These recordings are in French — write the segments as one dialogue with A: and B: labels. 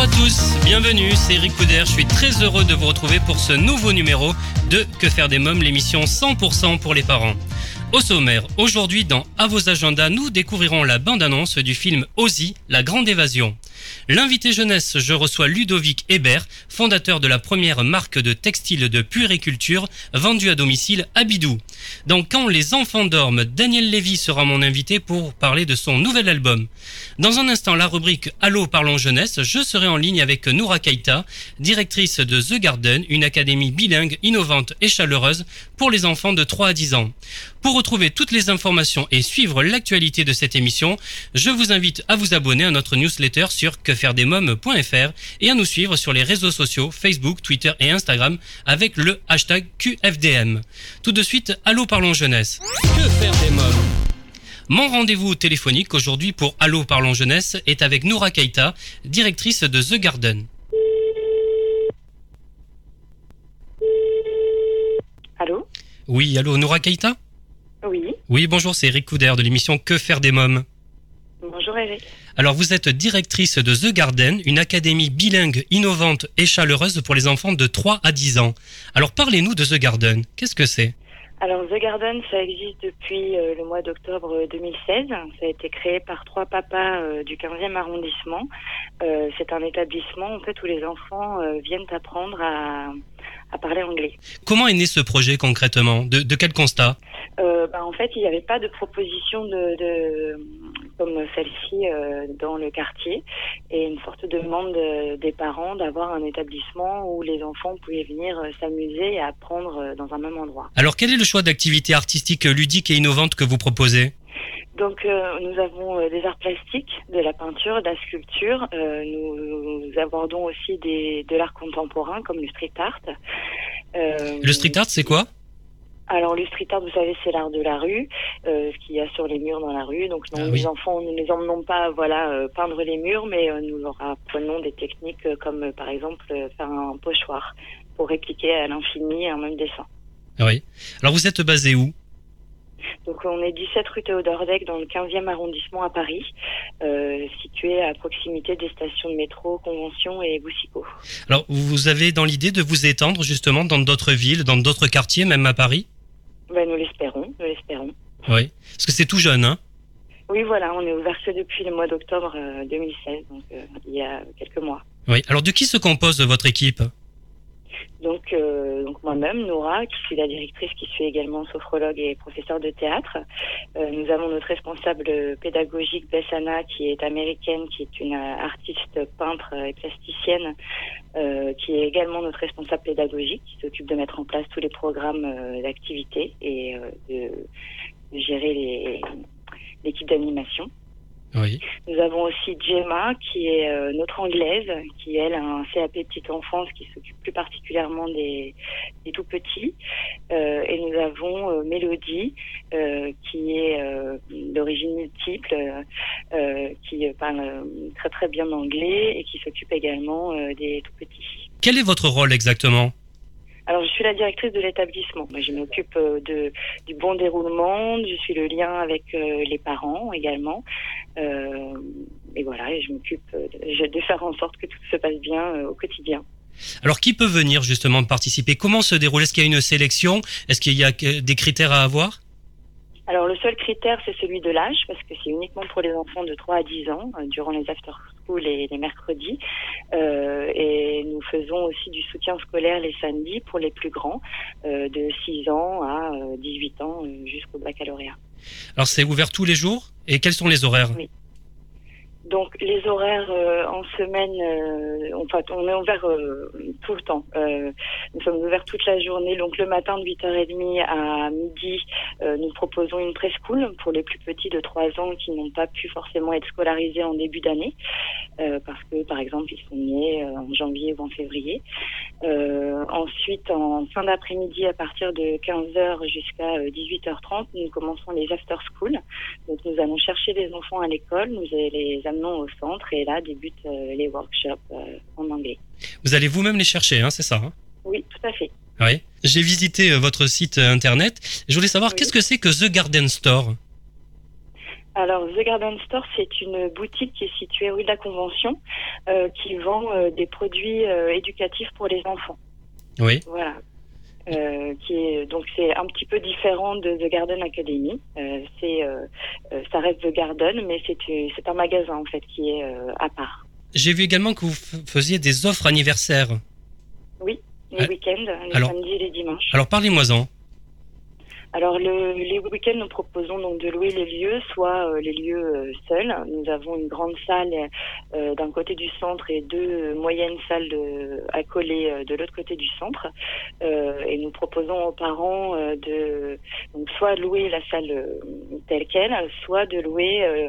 A: à tous, bienvenue, c'est Eric Couder, je suis très heureux de vous retrouver pour ce nouveau numéro de Que faire des mômes, l'émission 100% pour les parents. Au sommaire, aujourd'hui dans À vos agendas, nous découvrirons la bande-annonce du film Ozzy, La Grande Évasion. L'invité jeunesse, je reçois Ludovic Hébert, fondateur de la première marque de textile de puériculture vendue à domicile à Bidou. Dans Quand les enfants dorment, Daniel Lévy sera mon invité pour parler de son nouvel album. Dans un instant, la rubrique Allô parlons jeunesse, je serai en ligne avec Noura Keita, directrice de The Garden, une académie bilingue, innovante et chaleureuse pour les enfants de 3 à 10 ans. Pour retrouver toutes les informations et suivre l'actualité de cette émission, je vous invite à vous abonner à notre newsletter sur quefairedesmoms.fr et à nous suivre sur les réseaux sociaux Facebook, Twitter et Instagram avec le hashtag QFDM. Tout de suite, Allô parlons jeunesse. Que faire des mômes? Mon rendez-vous téléphonique aujourd'hui pour Allô Parlons Jeunesse est avec Noura Keita, directrice de The Garden.
B: Allô
A: Oui, allô Noura Keita
B: Oui,
A: Oui, bonjour, c'est Eric Couder de l'émission Que faire des mômes.
B: bonjour Eric.
A: Alors vous êtes directrice de The Garden, une académie bilingue, innovante et chaleureuse pour les enfants de 3 à 10 ans. Alors parlez-nous de The Garden. Qu'est-ce que c'est?
B: Alors The Garden, ça existe depuis euh, le mois d'octobre 2016. Ça a été créé par trois papas euh, du 15e arrondissement. Euh, c'est un établissement en fait où les enfants euh, viennent apprendre à, à parler anglais.
A: Comment est né ce projet concrètement? De, de quel constat?
B: Euh, bah, en fait, il n'y avait pas de proposition de, de comme celle-ci euh, dans le quartier et une forte demande euh, des parents d'avoir un établissement où les enfants pouvaient venir s'amuser et apprendre dans un même endroit.
A: Alors quel est le choix d'activités artistiques ludiques et innovantes que vous proposez?
B: Donc euh, nous avons euh, des arts plastiques, de la peinture, de la sculpture. Euh, nous, nous abordons aussi des, de l'art contemporain comme le street art. Euh,
A: Le street art c'est quoi?
B: Alors le street art, vous savez, c'est l'art de la rue, euh, ce qu'il y a sur les murs dans la rue. Donc non,
A: Ah
B: les
A: oui.
B: enfants, nous ne les emmenons pas, voilà, euh, peindre les murs, mais euh, nous leur apprenons des techniques comme par exemple faire un pochoir pour répliquer à l'infini un même dessin.
A: Ah Oui. Alors vous êtes basé où?
B: Donc on est 17 rue Théodore Deck dans le 15e arrondissement à Paris, euh, situé à proximité des stations de métro Convention et Boussicot.
A: Alors vous avez dans l'idée de vous étendre justement dans d'autres villes, dans d'autres quartiers, même à Paris?
B: Ben, nous l'espérons, nous l'espérons.
A: Oui. Parce que c'est tout jeune, hein?
B: Oui, voilà, on est ouvert que depuis le mois d'octobre euh, 2016, donc euh, il y a quelques mois.
A: Oui. Alors de qui se compose votre équipe?
B: Donc, euh, donc moi-même, Nora, qui suis la directrice, qui suis également sophrologue et professeure de théâtre. Euh, nous avons notre responsable pédagogique, Bessana, qui est américaine, qui est une euh, artiste peintre et plasticienne, euh, qui est également notre responsable pédagogique, qui s'occupe de mettre en place tous les programmes euh, d'activité et euh, de, de gérer l'équipe d'animation.
A: Oui.
B: Nous avons aussi Gemma, qui est euh, notre anglaise, qui elle a un CAP petite enfance, qui s'occupe plus particulièrement des, des tout petits. Euh, et nous avons euh, Mélodie, qui est d'origine multiple, qui parle très très bien anglais et qui s'occupe également des tout petits.
A: Quel est votre rôle exactement?
B: Alors, je suis la directrice de l'établissement. Je m'occupe euh, de, du bon déroulement, je suis le lien avec euh, les parents également. Euh, et voilà, et je m'occupe de, de faire en sorte que tout se passe bien au quotidien.
A: Alors qui peut venir justement participer? Comment se déroule? Est-ce qu'il y a une sélection? Est-ce qu'il y a des critères à avoir?
B: Alors, le seul critère, c'est celui de l'âge, parce que c'est uniquement pour les enfants de 3 à 10 ans, euh, durant les after-school les mercredis. Euh, et nous faisons aussi du soutien scolaire les samedis pour les plus grands, euh, de 6 ans à euh, 18 ans euh, jusqu'au baccalauréat.
A: Alors c'est ouvert tous les jours? Et quels sont les horaires?
B: Donc les horaires euh, en semaine, euh, fait, on est ouvert euh, tout le temps. Euh, nous sommes ouverts toute la journée. Donc le matin de 8h30 à midi, nous proposons une preschool pour les plus petits de 3 ans qui n'ont pas pu forcément être scolarisés en début d'année parce que par exemple ils sont nés en janvier ou en février. Ensuite en fin d'après-midi à partir de 15h jusqu'à euh, 18h30, nous commençons les after school. Donc nous allons chercher les enfants à l'école, nous les au centre et là débutent euh, les workshops euh, en anglais.
A: Vous allez vous-même les chercher, hein, c'est ça hein?
B: Oui, tout à fait.
A: Oui. J'ai visité euh, votre site internet. Je voulais savoir
B: Oui.
A: qu'est-ce que c'est que The Garden Store?
B: Alors The Garden Store, c'est une boutique qui est située rue de la Convention euh, qui vend euh, des produits euh, éducatifs pour les enfants.
A: Oui.
B: Voilà. Euh, qui est donc c'est un petit peu différent de The Garden Academy. Euh, c'est euh, euh, ça reste The Garden, mais c'est euh, c'est un magasin en fait qui est euh, à part.
A: J'ai vu également que vous faisiez des offres anniversaires.
B: Les
A: Euh,
B: week-ends, les
A: alors-
B: samedis et les dimanches.
A: Alors parlez-moi-en.
B: Alors le, les week-ends, nous proposons donc de louer les lieux, soit euh, les lieux euh, seuls. Nous avons une grande salle euh, d'un côté du centre et deux moyennes salles de, accolées euh, de l'autre côté du centre. Euh, et nous proposons aux parents euh, de donc soit louer la salle telle quelle, soit de louer, euh,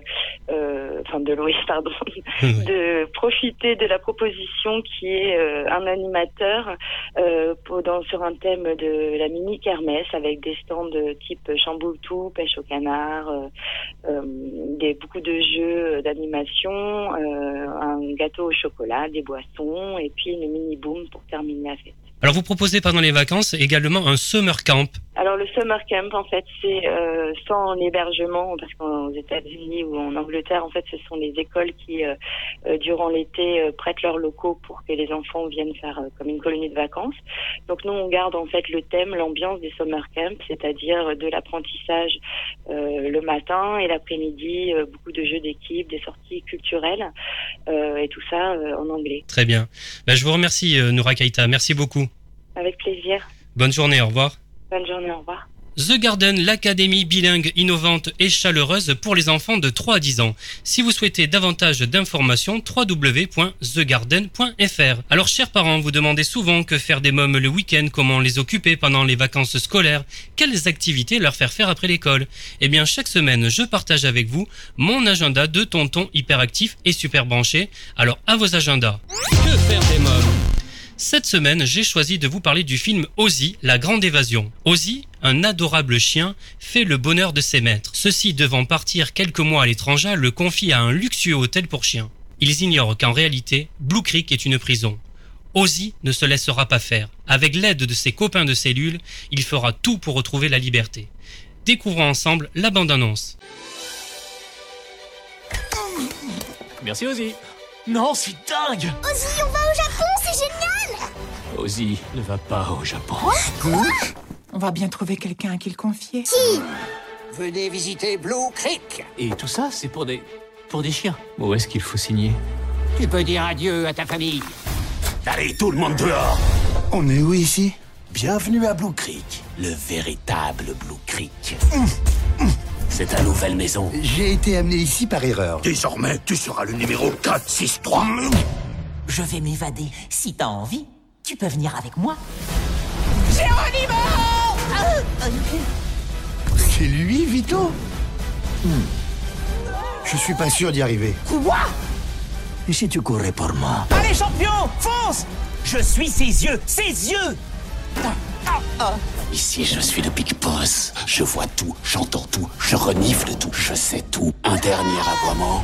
B: euh, enfin de louer, pardon, de profiter de la proposition qui est euh, un animateur euh, pour- dans- sur un thème de la mini kermesse avec des stands de type chamboutou, pêche au canard, euh, euh, des, beaucoup de jeux d'animation, euh, un gâteau au chocolat, des boissons et puis une mini boom pour terminer la fête.
A: Alors vous proposez pendant les vacances également un summer camp.
B: Alors le summer camp en fait c'est euh, sans l'hébergement parce qu'aux États-Unis ou en Angleterre en fait ce sont les écoles qui euh, durant l'été prêtent leurs locaux pour que les enfants viennent faire euh, comme une colonie de vacances. Donc nous on garde en fait le thème, l'ambiance des summer camps, c'est-à-dire de l'apprentissage euh, le matin et l'après-midi, euh, beaucoup de jeux d'équipe, des sorties culturelles euh, et tout ça en anglais.
A: Très bien. Ben, je vous remercie Noura Kaita. Merci beaucoup.
B: Avec plaisir.
A: Bonne journée. Au revoir.
B: Bonne journée, au revoir.
A: The Garden, l'académie bilingue, innovante et chaleureuse pour les enfants de 3 à 10 ans. Si vous souhaitez davantage d'informations, www.thegarden.fr. Alors, chers parents, vous demandez souvent que faire des mômes le week-end, comment les occuper pendant les vacances scolaires, quelles activités leur faire faire après l'école. Eh bien, chaque semaine, je partage avec vous mon agenda de tonton hyperactif et super branché. Alors, à vos agendas. Que faire des cette semaine, j'ai choisi de vous parler du film Ozzy, la grande évasion. Ozzy, un adorable chien, fait le bonheur de ses maîtres. Ceux-ci devant partir quelques mois à l'étranger le confient à un luxueux hôtel pour chiens. Ils ignorent qu'en réalité, Blue Creek est une prison. Ozzy ne se laissera pas faire. Avec l'aide de ses copains de cellule, il fera tout pour retrouver la liberté. Découvrons ensemble la bande-annonce.
C: Merci Ozzy. Non, c'est dingue
D: Ozzy, on va au Japon, c'est génial
C: Ozzy ne va pas au Japon.
E: On va bien trouver quelqu'un à qui le confier.
F: Venez visiter Blue Creek.
C: Et tout ça, c'est pour des... pour des chiens. Où est-ce qu'il faut signer?
F: Tu peux dire adieu à ta famille. Allez, tout le monde dehors.
G: On est où ici?
F: Bienvenue à Blue Creek, le véritable Blue Creek. C'est ta nouvelle maison.
G: J'ai été amené ici par erreur.
F: Désormais, tu seras le numéro 463.
H: Je vais m'évader. Si t'as envie, tu peux venir avec moi.
G: C'est lui, Vito Hmm. Je suis pas sûr d'y arriver.
F: Et si tu courais pour moi?
H: Allez, champion, fonce Je suis ses yeux, ses yeux
F: Ici, je suis le Big Boss. Je vois tout, j'entends tout, je renifle tout, je sais tout. Un dernier aboiement.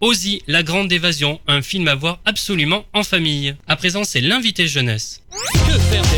A: Ozzy, la grande évasion, un film à voir absolument en famille. À présent, c'est l'invité jeunesse. Que faire des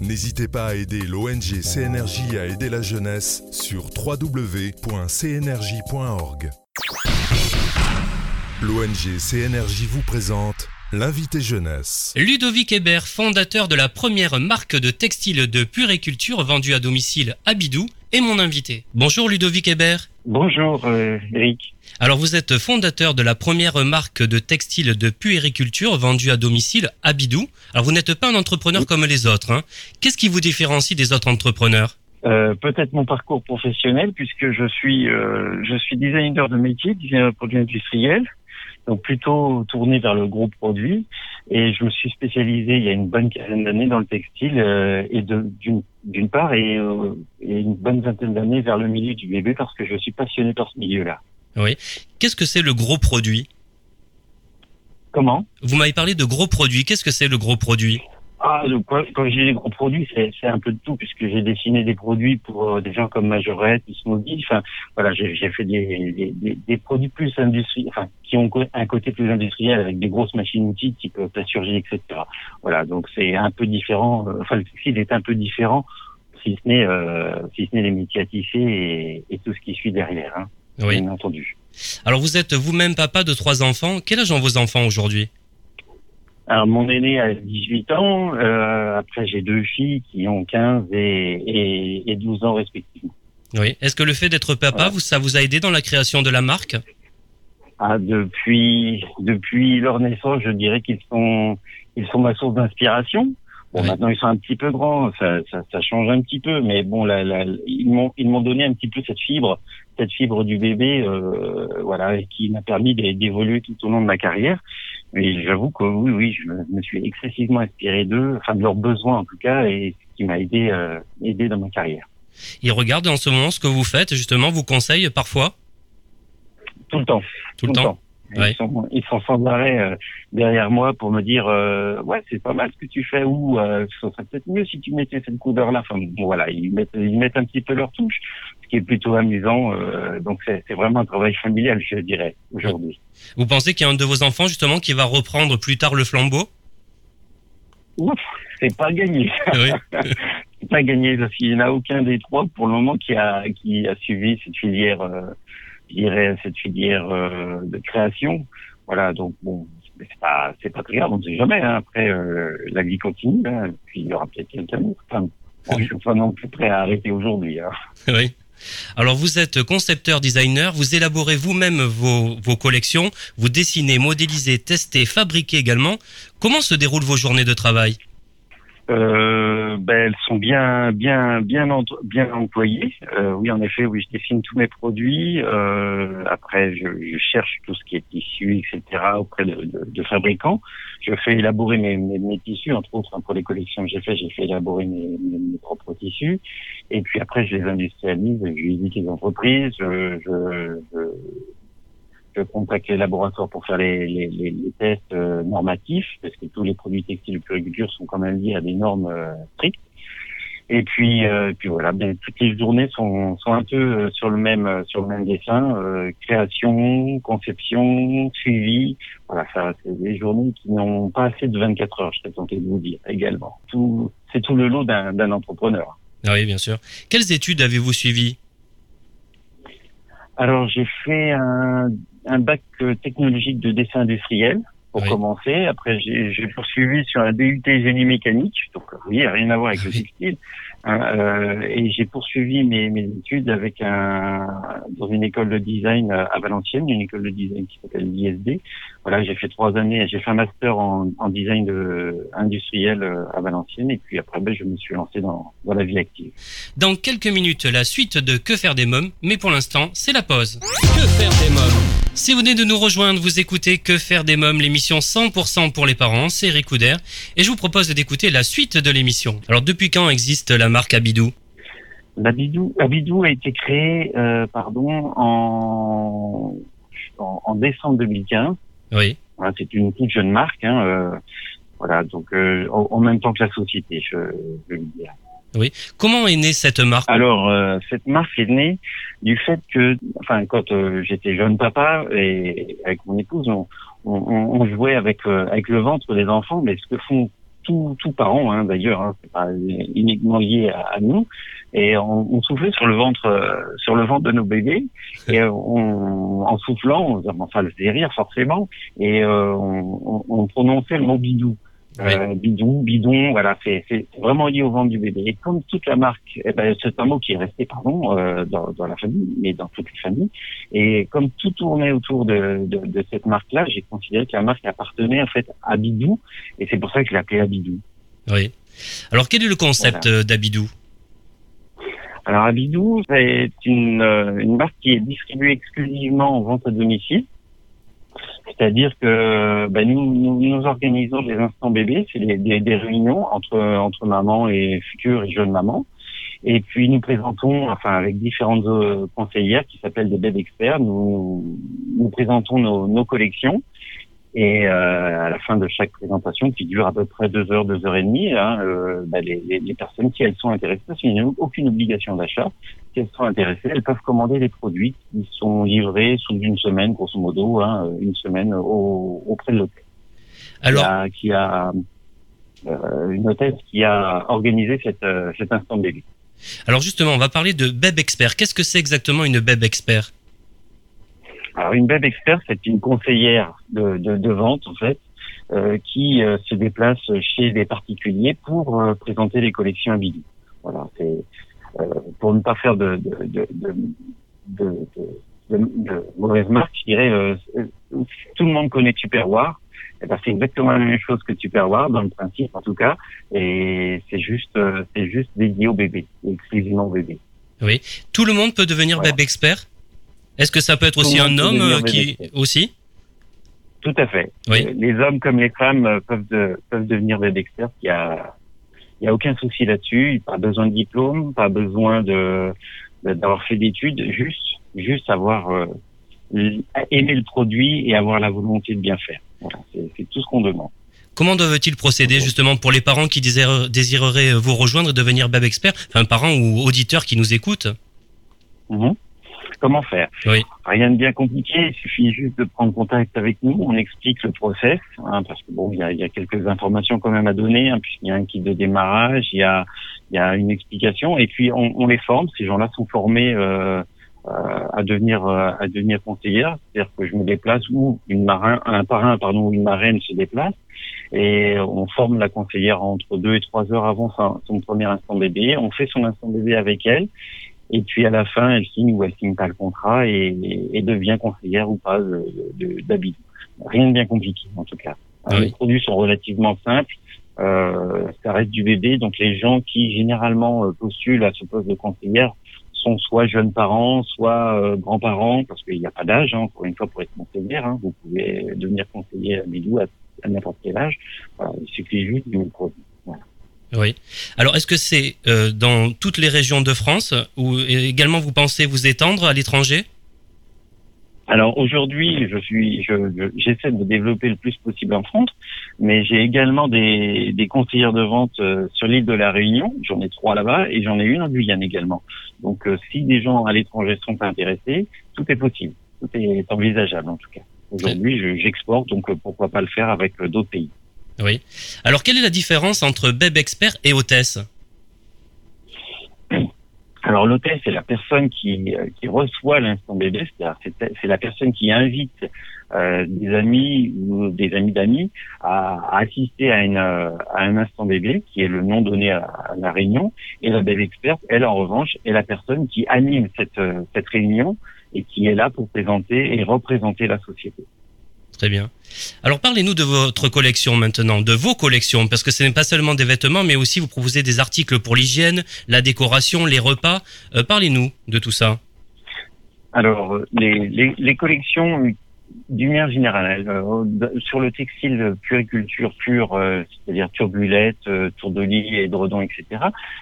I: N'hésitez pas à aider l'ONG CNRJ à aider la jeunesse sur www.cnrj.org. L'ONG CNRJ vous présente l'invité jeunesse.
A: Ludovic Hébert, fondateur de la première marque de textile de puriculture vendue à domicile à Bidou, est mon invité. Bonjour Ludovic Hébert.
J: Bonjour euh, Eric.
A: Alors vous êtes fondateur de la première marque de textile de puériculture vendue à domicile à Bidou. Alors vous n'êtes pas un entrepreneur comme les autres. Hein. Qu'est-ce qui vous différencie des autres entrepreneurs?
J: Euh, Peut-être mon parcours professionnel puisque je suis euh, je suis designer de métier, designer de produits industriels donc plutôt tourné vers le gros produit. Et je me suis spécialisé il y a une bonne quinzaine d'années dans le textile euh, et d'une part euh, et, une bonne vingtaine d'années vers le milieu du bébé parce que je suis passionné par ce milieu-là.
A: Oui. Qu'est-ce que c'est le gros produit?
J: Comment?
A: Vous m'avez parlé de gros produit. Qu'est-ce que c'est le gros produit?
J: Ah, quand, quand j'ai des gros produits, c'est un peu de tout, puisque j'ai dessiné des produits pour euh, des gens comme Majorette, Smoothie. Enfin, voilà, j'ai fait des, des, des, produits plus industriels, enfin, qui ont un côté plus industriel avec des grosses machines-outils type plasturgie, etc. Voilà, donc c'est un peu différent. Euh, enfin, le textile est un peu différent, si ce n'est euh, si ce n'est les métiers à tisser et, et, tout ce qui suit derrière, hein,
A: oui.
J: bien entendu.
A: Alors, vous êtes vous-même papa de trois enfants. Quel âge ont vos enfants aujourd'hui?
J: Alors, mon aîné a 18 ans. Euh, après, j'ai deux filles qui ont 15 et, et, 12 ans respectivement.
A: Oui. Est-ce que le fait d'être papa, vous, ça vous a aidé dans la création de la marque?
J: Ah, depuis depuis leur naissance, je dirais qu'ils sont ils sont ma source d'inspiration. Bon, maintenant ils sont un petit peu grands, ça, ça, ça change un petit peu, mais bon, là, là, ils m'ont ils m'ont donné un petit peu cette fibre, cette fibre du bébé, euh, voilà, qui m'a permis d'évoluer tout au long de ma carrière. Mais j'avoue que oui, oui, je me suis excessivement inspiré d'eux, enfin de leurs besoins en tout cas, et ce qui m'a aidé, euh, aidé dans ma carrière.
A: Ils regardent en ce moment ce que vous faites, justement, vous conseillent parfois?
J: Tout le temps.
A: Tout, le temps.
J: Ils, sont, ils sont sans arrêt euh, derrière moi pour me dire euh, ouais c'est pas mal ce que tu fais ou euh, ce serait peut-être mieux si tu mettais cette couleur là. Enfin bon, voilà ils mettent ils mettent un petit peu leur touche, ce qui est plutôt amusant. Euh, donc c'est vraiment un travail familial je dirais aujourd'hui.
A: Vous pensez qu'il y a un de vos enfants justement qui va reprendre plus tard le flambeau?
J: Ouf, c'est pas gagné. Oui. c'est pas gagné parce qu'il n'y en a aucun des trois pour le moment qui a qui a suivi cette filière je dirais, cette filière euh, de création. Voilà, donc bon, c'est pas, c'est pas très grave, on ne sait jamais. Hein. Après, euh, la vie continue, hein, puis il y aura peut-être quelqu'un d'autre. Enfin, je suis pas non plus prêt à arrêter aujourd'hui. Hein.
A: Oui. Alors vous êtes concepteur designer, vous élaborez vous-même vos, vos collections, vous dessinez, modélisez, testez, fabriquez également. Comment se déroulent vos journées de travail?
J: Euh, ben, elles sont bien, bien, bien, bien employées. Euh, oui, en effet, oui, je dessine tous mes produits. Euh, après, je, je, cherche tout ce qui est tissu, etc. auprès de, de, de fabricants. Je fais élaborer mes, mes, mes tissus, entre autres hein, pour les collections que j'ai fait, j'ai fait élaborer mes, mes, propres tissus. Et puis après, je les industrialise, je visite les entreprises, je, je je contacte les laboratoires pour faire les, les, les, tests euh, normatifs, parce que tous les produits textiles de puriculture sont quand même liés à des normes euh, strictes. Et puis, euh, puis voilà, ben, toutes les journées sont, sont un peu sur le même sur le même dessin, création, conception, suivi. Voilà, ça, c'est des journées qui n'ont pas assez de 24 heures, je serais tenté de vous dire également. Tout, c'est tout le lot d'un entrepreneur.
A: Ah oui, bien sûr. Quelles études avez-vous suivies?
J: Alors j'ai fait un, un bac euh, technologique de dessin industriel pour commencer. Après, j'ai poursuivi sur un DUT génie mécanique, donc oui, rien à voir avec le textile. Hein, euh, et j'ai poursuivi mes, mes, études avec un dans une école de design à Valenciennes, une école de design qui s'appelle l'ISD. Voilà, j'ai fait trois années, j'ai fait un master en, en design de, industriel euh, à Valenciennes, et puis après, ben, je me suis lancé dans, dans la vie active.
A: Dans quelques minutes, la suite de Que faire des mômes, mais pour l'instant, c'est la pause. Que faire des mômes? Si vous venez de nous rejoindre, vous écoutez Que faire des mômes, l'émission 100% pour les parents, c'est Eric Couder, et je vous propose d'écouter la suite de l'émission. Alors, depuis quand existe la marque Abidou?
J: Abidou, Abidou a été créé, euh, pardon, en, en, décembre 2015.
A: Oui.
J: Voilà, c'est une toute jeune marque. Hein, euh, voilà, donc euh, en, même temps que la société, je, je veux dire.
A: Oui. Comment est née cette marque?
J: Alors, euh, cette marque est née du fait que, enfin, quand euh, j'étais jeune papa et avec mon épouse, on, on, on jouait avec avec le ventre des enfants, mais ce que font tout, tout parent hein, d'ailleurs, hein, c'est pas uniquement lié à, nous. Et on, on, soufflait sur le ventre, euh, sur le ventre de nos bébés, et on, en soufflant, on, enfin, le faisait rire forcément, et euh, on, on, prononçait le mot bidou. Euh, bidon, bidon, voilà, c'est vraiment lié au ventre du bébé. Et comme toute la marque, eh ben, c'est un mot qui est resté, pardon, euh, dans, dans, la famille, mais dans toutes les familles. Et comme tout tournait autour de, de, de cette marque-là, j'ai considéré que la marque appartenait en fait à Bidou, et c'est pour ça que je l'ai appelé Abidou.
A: Oui. Alors quel est le concept euh, d'Abidou?
J: Alors Abidou, c'est une, euh, une marque qui est distribuée exclusivement en vente à domicile. C'est-à-dire que ben, nous, nous, organisons des instants bébés, c'est des, des, réunions entre entre mamans et futures et jeunes mamans. Et puis nous présentons, enfin avec différentes euh, conseillères qui s'appellent des bébés experts, nous, nous présentons nos, nos collections et euh, à la fin de chaque présentation, qui dure à peu près deux heures, deux heures et demie, hein, euh, bah, les, les, les, personnes, qui elles sont intéressées, parce qu'il n'y a aucune obligation d'achat, si elles sont intéressées, elles peuvent commander des produits qui sont livrés sous une semaine, grosso modo, hein, une semaine au, auprès de l'hôtel. Alors, qui a, qui a euh, une hôtesse qui a organisé cette, euh, cet instant bébé.
A: Alors justement, on va parler de Beb Expert. Qu'est-ce que c'est exactement une Beb Expert?
J: Alors une Beb Expert, c'est une conseillère de, de, de, vente en fait, euh, qui euh, se déplace chez des particuliers pour euh, présenter les collections à Bidou. Voilà, c'est euh, pour ne pas faire de, de, de, de mauvaise marque, je dirais, tout le monde connaît Tupperware. Eh ben, c'est exactement la même chose que Tupperware dans le principe en tout cas, et c'est juste, c'est juste dédié au bébé, exclusivement au bébé.
A: Oui, tout le monde peut devenir Beb Expert? Est-ce que ça peut être aussi un homme euh, qui aussi?
J: Tout à fait. Oui. Euh, les hommes comme les femmes euh, peuvent peuvent devenir des experts. Il y a il y a aucun souci là-dessus. Pas besoin de diplôme, pas besoin de d'avoir fait d'études. Juste juste avoir euh, aimer le produit et avoir la volonté de bien faire. Voilà, c'est tout ce qu'on demande.
A: Comment doivent-ils procéder justement pour les parents qui désireraient vous rejoindre et devenir Bab Expert, enfin parents ou auditeurs qui nous écoutent?
J: Mm-hmm comment faire. Rien de bien compliqué, il suffit juste de prendre contact avec nous, on explique le process, hein, parce que bon, il y a, y a, quelques informations quand même à donner, hein, puisqu'il y a un kit de démarrage, il y a, y a une explication, et puis on, on les forme. Ces gens-là sont formés euh, euh à devenir euh, à devenir conseillère, c'est-à-dire que je me déplace ou une marin, un parrain pardon ou une marraine se déplace et on forme la conseillère entre deux et trois heures avant son, son premier instant bébé. On fait son instant bébé avec elle et puis à la fin, elle signe ou elle signe pas le contrat et, et devient conseillère ou pas d'habit. Rien de bien compliqué en tout cas. Ah les produits sont relativement simples. Euh, ça reste du bébé, donc les gens qui généralement euh, postulent à ce poste de conseillère sont soit jeunes parents, soit euh, grands-parents, parce qu'il n'y a pas d'âge, hein, encore une fois, pour être conseillère. Hein, vous pouvez devenir conseiller à Bidou à, à n'importe quel âge. Voilà, il suffit juste du produit.
A: Oui. Alors, est-ce que c'est euh, dans toutes les régions de France ou également vous pensez vous étendre à l'étranger?
J: Alors aujourd'hui, je suis, j'essaie de développer le plus possible en France, mais j'ai également des, des conseillères de vente euh, sur l'île de la Réunion. J'en ai trois là-bas et j'en ai une en Guyane également. Donc, euh, si des gens à l'étranger sont intéressés, tout est possible, tout est envisageable en tout cas. Aujourd'hui, j'exporte, donc pourquoi pas le faire avec d'autres pays.
A: Oui. Alors, quelle est la différence entre Beb Expert et hôtesse
J: alors l'hôtesse, c'est la personne qui, euh, qui reçoit l'instant bébé, c'est la personne qui invite euh, des amis ou des amis d'amis à, à, assister à, une, à un instant bébé, qui est le nom donné à, la réunion. Et la bébé experte, elle en revanche, est la personne qui anime cette, cette réunion et qui est là pour présenter et représenter la société.
A: Très bien. Alors parlez-nous de votre collection maintenant, de vos collections, parce que ce n'est pas seulement des vêtements, mais aussi vous proposez des articles pour l'hygiène, la décoration, les repas. Euh, parlez-nous de tout ça.
J: Alors, les, les collections d'une manière générale, euh, sur le textile puriculture pure, euh, c'est-à-dire turbulette, euh, tour de lit, édredon, etc.,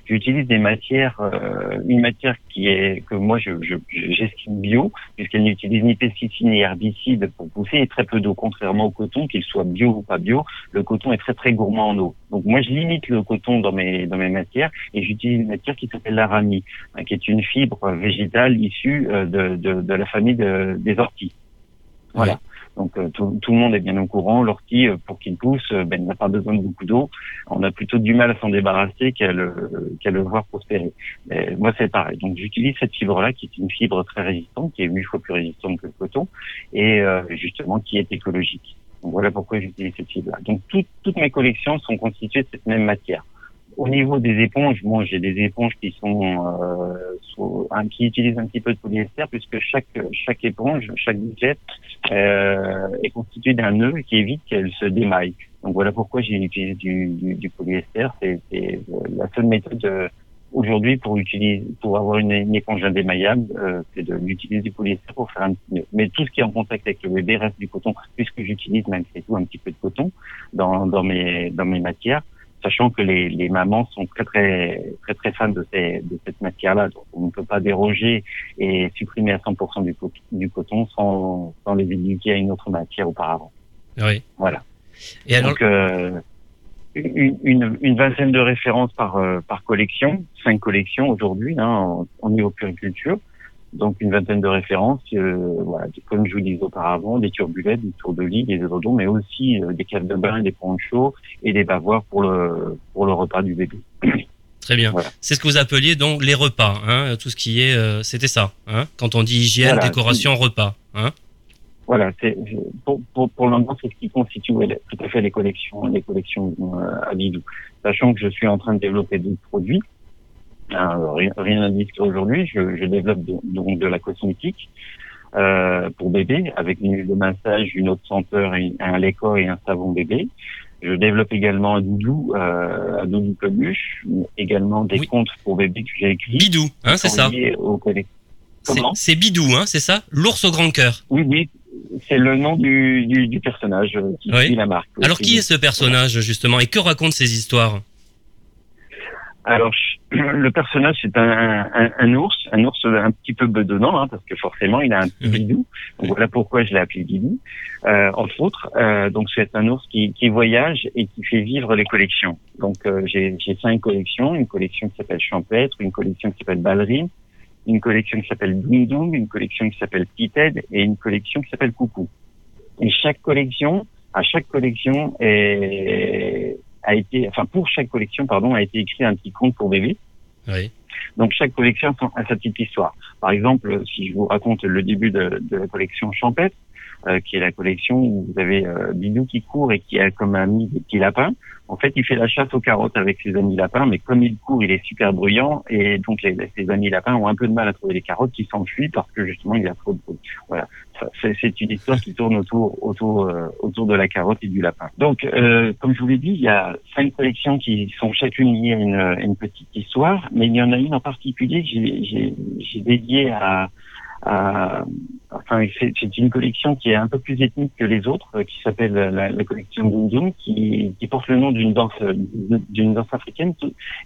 J: j'utilise des matières, euh, une matière qui est que moi je, j'estime bio, puisqu'elle n'utilise ni pesticides ni herbicides pour pousser et très peu d'eau, contrairement au coton, qu'il soit bio ou pas bio, le coton est très très gourmand en eau. Donc moi je limite le coton dans mes dans mes matières et j'utilise une matière qui s'appelle l'arami, hein, qui est une fibre végétale issue de, de, de la famille des orties. Voilà. Donc euh, tout, tout, le monde est bien au courant. L'ortie, euh, pour qu'il pousse, euh, ben, n'a pas besoin de beaucoup d'eau. On a plutôt du mal à s'en débarrasser qu'à le, qu'à le voir prospérer. Mais moi, c'est pareil. Donc j'utilise cette fibre-là, qui est une fibre très résistante, qui est huit fois plus résistante que le coton, et justement qui est écologique. Donc voilà pourquoi j'utilise cette fibre-là. Donc toutes mes collections sont constituées de cette même matière. Au niveau des éponges, bon, j'ai des éponges qui sont euh, qui utilisent un petit peu de polyester puisque chaque chaque éponge, chaque budget euh, est constituée d'un nœud qui évite qu'elle se démaille. Donc voilà pourquoi j'ai utilisé du, du, du polyester. C'est la seule méthode euh, aujourd'hui pour utiliser pour avoir une, une éponge indémaillable, euh, c'est d'utiliser du polyester pour faire un petit nœud. Mais tout ce qui est en contact avec le bébé reste du coton, puisque j'utilise malgré tout un petit peu de coton dans, dans mes dans mes matières sachant que les, les, mamans sont très très très très fans de, ces, de cette matière-là. Donc on ne peut pas déroger et supprimer à 100% du, du coton sans, sans les éduquer à une autre matière auparavant.
A: Oui.
J: Voilà. Et alors... Donc, euh, une, une, une, vingtaine de références par, euh, par collection, cinq collections aujourd'hui hein, en, en niveau puriculture donc une vingtaine de références, euh, voilà, comme je vous disais auparavant, des turbulettes, des tours de lit, des édredons, mais aussi euh, des caves de bain, des ponchos et des bavoirs pour le pour le repas du bébé.
A: Très bien. C'est ce que vous appeliez donc les repas, hein, tout ce qui est, euh, c'était ça, hein, quand on dit hygiène, décoration, repas, hein.
J: Voilà, c'est pour pour, pour le moment c'est ce qui constitue tout à fait les collections les collections à Bidou. Sachant que je suis en train de développer d'autres produits rien, rien à dire aujourd'hui. Je, je, développe donc de la cosmétique euh, pour bébé avec une huile de massage, une eau de senteur, et un lait et un savon bébé. Je développe également un doudou, euh, un doudou peluche, également des contes pour bébé que j'ai écrits.
A: Bidou, hein, c'est ça. C'est Bidou, hein, c'est ça? L'ours au grand cœur.
J: Oui, oui, c'est le nom du, du, du personnage euh, qui oui. la marque.
A: Alors qui est ce personnage justement? Et que raconte ces histoires?
J: Alors, le personnage, c'est un, un, un, ours, un ours un petit peu bedonnant, hein, parce que forcément, il a un petit bidou. Donc voilà pourquoi je l'ai appelé bidou, euh, entre autres. Euh, donc c'est un ours qui, qui, voyage et qui fait vivre les collections. Donc euh, j'ai cinq collections, une collection qui s'appelle Champêtre, une collection qui s'appelle Ballerine, une collection qui s'appelle Doom une collection qui s'appelle Pited et une collection qui s'appelle Coucou. Et chaque collection, à chaque collection est a été, enfin pour chaque collection, pardon, a été écrit un petit conte pour bébé.
A: Oui.
J: Donc chaque collection a sa petite histoire. Par exemple, si je vous raconte le début de, de la collection Champêtre, qui est la collection où vous avez euh, Bidou qui court et qui a comme ami des petits lapins. En fait, il fait la chasse aux carottes avec ses amis lapins, mais comme il court, il est super bruyant et donc les, ses amis lapins ont un peu de mal à trouver les carottes qui s'enfuient parce que justement il y a trop de bruit. Voilà, c'est une histoire qui tourne autour autour euh, autour de la carotte et du lapin. Donc, euh, comme je vous l'ai dit, il y a cinq collections qui sont chacune liées à une, à une petite histoire, mais il y en a une en particulier que j'ai dédiée à euh, enfin, c'est une collection qui est un peu plus ethnique que les autres, euh, qui s'appelle la, la, collection Zoom qui, qui porte le nom d'une danse d'une danse africaine.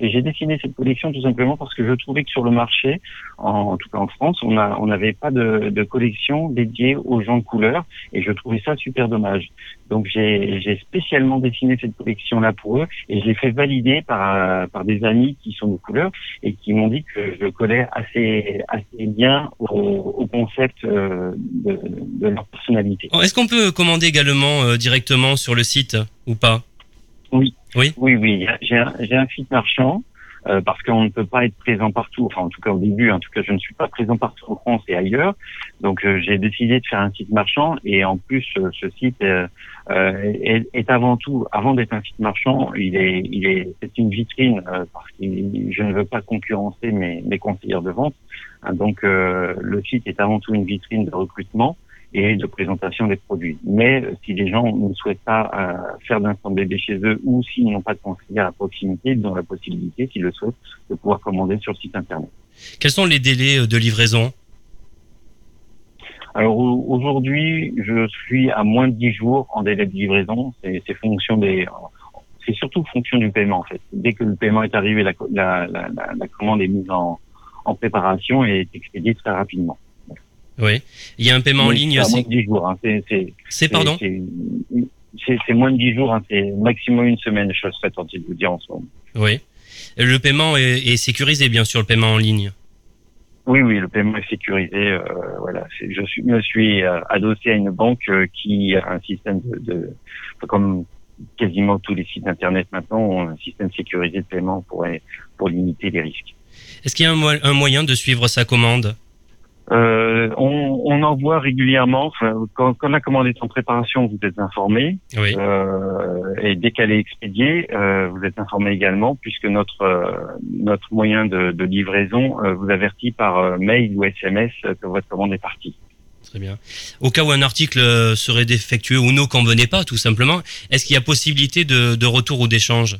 J: Et j'ai dessiné cette collection tout simplement parce que je trouvais que sur le marché, en, tout cas en France, on a on n'avait pas de, de, collection dédiée aux gens de couleur, et je trouvais ça super dommage. Donc j'ai spécialement dessiné cette collection là pour eux, et je l'ai fait valider par par des amis qui sont de couleur et qui m'ont dit que je collais assez assez bien au au, concept euh, de, de, leur personnalité.
A: Oh, est-ce qu'on peut commander également euh, directement sur le site ou pas?
J: Oui.
A: Oui?
J: Oui, oui. J'ai un, un site marchand. Euh, parce qu'on ne peut pas être présent partout. Enfin, en tout cas au début, en tout cas, je ne suis pas présent partout en France et ailleurs. Donc, j'ai décidé de faire un site marchand et en plus, ce site est, est, avant tout, avant d'être un site marchand, il est, il est, c'est une vitrine parce que je ne veux pas concurrencer mes, mes conseillers de vente. Hein, donc euh, le site est avant tout une vitrine de recrutement et de présentation des produits. Mais euh, si les gens ne souhaitent pas euh, faire d'instant bébé chez eux ou s'ils n'ont pas de conseiller à proximité, ils ont la possibilité, s'ils le souhaitent, de pouvoir commander sur le site internet.
A: Quels sont les délais de livraison?
J: Alors aujourd'hui, je suis à moins de 10 jours en délai de livraison. C'est fonction des, c'est surtout fonction du paiement en fait. Dès que le paiement est arrivé, la, la, la, la commande est mise en, en préparation et est expédié très rapidement.
A: Oui. Il y a un paiement en ligne aussi.
J: Moins de 10 jours. Hein.
A: C'est pardon
J: C'est moins de 10 jours. Hein. C'est maximum une semaine, je serais tenté de vous dire en ce moment.
A: Oui. Le paiement est, sécurisé, bien sûr, le paiement en ligne.
J: Oui, oui, le paiement est sécurisé. Euh, voilà, je suis, me suis euh, adossé à une banque euh, qui a un système de, de, comme quasiment tous les sites internet maintenant ont un système sécurisé de paiement pour pour limiter les risques.
A: Est-ce qu'il y a un, moyen de suivre sa commande?
J: Euh, on, on, envoie régulièrement. Quand, quand, la commande est en préparation, vous êtes informé.
A: Oui.
J: Euh, et dès qu'elle est expédiée, euh, vous êtes informé également, puisque notre notre moyen de, de livraison vous avertit par mail ou SMS que votre commande est partie.
A: Très bien. Au cas où un article serait défectueux ou ne convenait pas, tout simplement, est-ce qu'il y a possibilité de, de retour ou d'échange?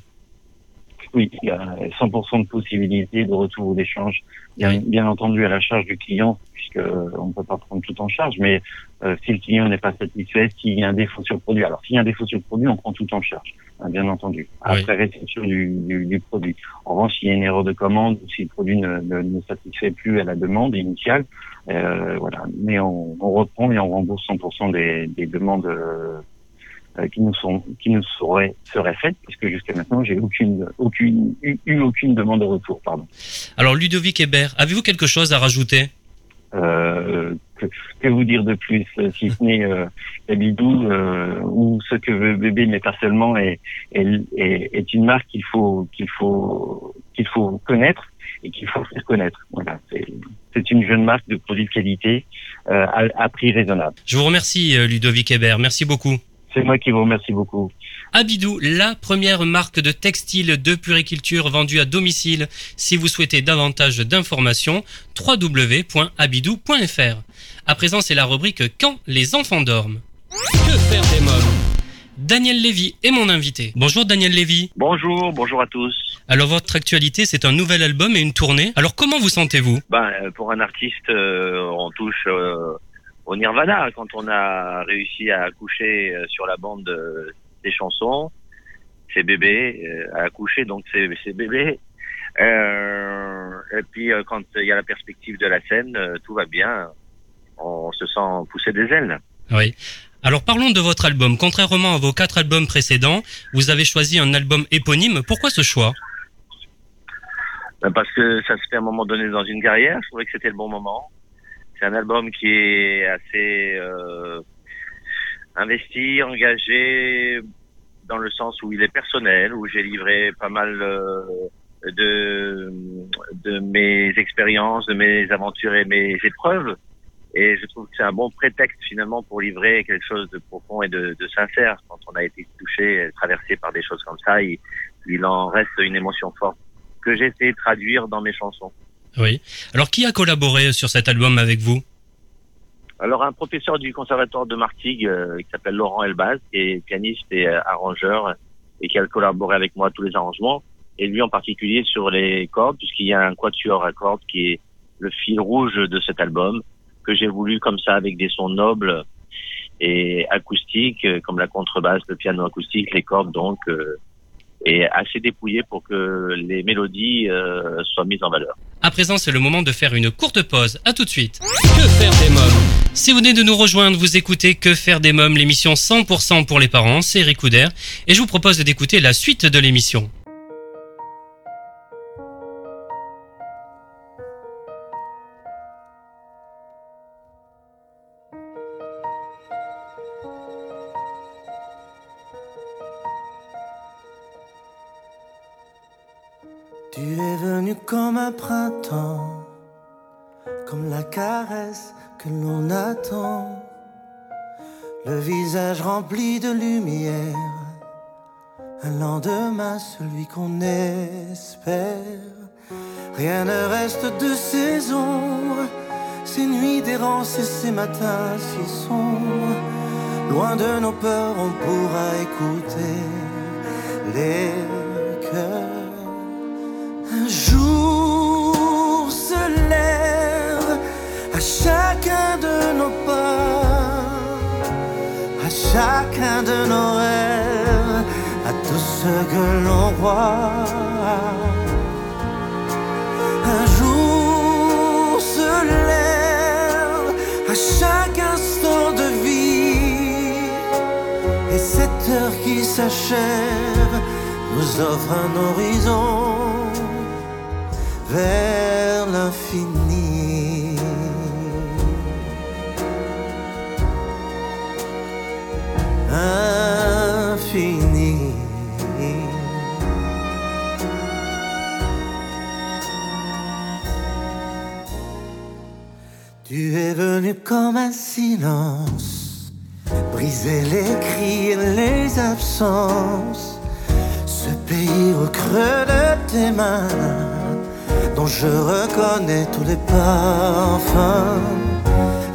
J: Oui, il y a 100% de possibilité de retour ou d'échange. Bien, bien entendu à la charge du client, puisque on ne peut pas prendre tout en charge, mais euh, si le client n'est pas satisfait, s'il y a un défaut sur le produit, alors s'il y a un défaut sur le produit, on prend tout en charge, hein, bien entendu, après réception du, du, du, produit. En revanche, s'il y a une erreur de commande ou si le produit ne, ne, ne satisfait plus à la demande initiale, euh, voilà. Mais on, on, reprend et on rembourse 100% des, des demandes euh, qui nous sont qui nous seraient seraient faites puisque jusqu'à maintenant j'ai aucune aucune eu, aucune demande de retour pardon.
A: Alors Ludovic Hébert, avez-vous quelque chose à rajouter?
J: Euh, que, que, vous dire de plus si ce n'est euh, Bidou euh, ou ce que veut bébé mais pas seulement est, est, est une marque qu'il faut qu'il faut qu'il faut connaître et qu'il faut faire connaître. Voilà, c'est une jeune marque de produits de qualité euh, à, à, prix raisonnable.
A: Je vous remercie Ludovic Hébert, merci beaucoup.
J: C'est moi qui vous remercie beaucoup.
A: Abidou, la première marque de textile de puriculture vendue à domicile. Si vous souhaitez davantage d'informations, www.abidou.fr. À présent, c'est la rubrique Quand les enfants dorment. Que faire des mômes? Daniel Lévy est mon invité. Bonjour Daniel Lévy.
K: Bonjour, bonjour à tous.
A: Alors votre actualité, c'est un nouvel album et une tournée. Alors comment vous sentez-vous?
K: Ben pour un artiste, euh, on touche euh, au Nirvana quand on a réussi à accoucher euh, sur la bande des chansons. C'est bébé euh, à accoucher, donc c'est bébé. Euh, et puis euh, quand il y a la perspective de la scène, tout va bien. On se sent pousser des ailes.
A: Oui. Alors parlons de votre album. Contrairement à vos quatre albums précédents, vous avez choisi un album éponyme. Pourquoi ce choix?
K: Ben, Parce que ça se fait à un moment donné dans une carrière. Je trouvais que c'était le bon moment. C'est un album qui est assez euh, investi, engagé, dans le sens où il est personnel, où j'ai livré pas mal euh, de, mes expériences, de mes aventures et mes épreuves. Et je trouve que c'est un bon prétexte finalement pour livrer quelque chose de profond et de, sincère. Quand on a été touché, traversé par des choses comme ça, il, il en reste une émotion forte que j'ai essayé de traduire dans mes chansons.
A: Oui. Alors, qui a collaboré sur cet album avec vous?
K: Alors, un professeur du conservatoire de Martigues euh, qui s'appelle Laurent Elbaz, qui est pianiste et euh, arrangeur et qui a collaboré avec moi à tous les arrangements. Et lui en particulier sur les cordes, puisqu'il y a un quatuor à cordes qui est le fil rouge de cet album, que j'ai voulu comme ça avec des sons nobles et acoustiques, euh, comme la contrebasse, le piano acoustique, les cordes donc et assez dépouillé pour que les mélodies euh, soient mises en valeur.
A: À présent, c'est le moment de faire une courte pause. À tout de suite. Que faire des mômes? Si vous venez de nous rejoindre, vous écoutez Que faire des mômes, l'émission 100% pour les parents, c'est Eric Couder, et je vous propose d'écouter la suite de l'émission.
L: Caresse que l'on attend, le visage rempli de lumière, un lendemain celui qu'on espère. Rien ne reste de ces ombres, ces nuits d'errance et ces matins si sombres. Loin de nos peurs, on pourra écouter les cœurs. À chacun de nos pas, à chacun de nos rêves, à tout ce que l'on voit. Un jour se lève à chaque instant de vie, et cette heure qui s'achève nous offre un horizon vers l'infini. L'infini. Tu es venu comme un silence, briser les cris et les absences, ce pays au creux de tes mains, dont je reconnais tous les parfums.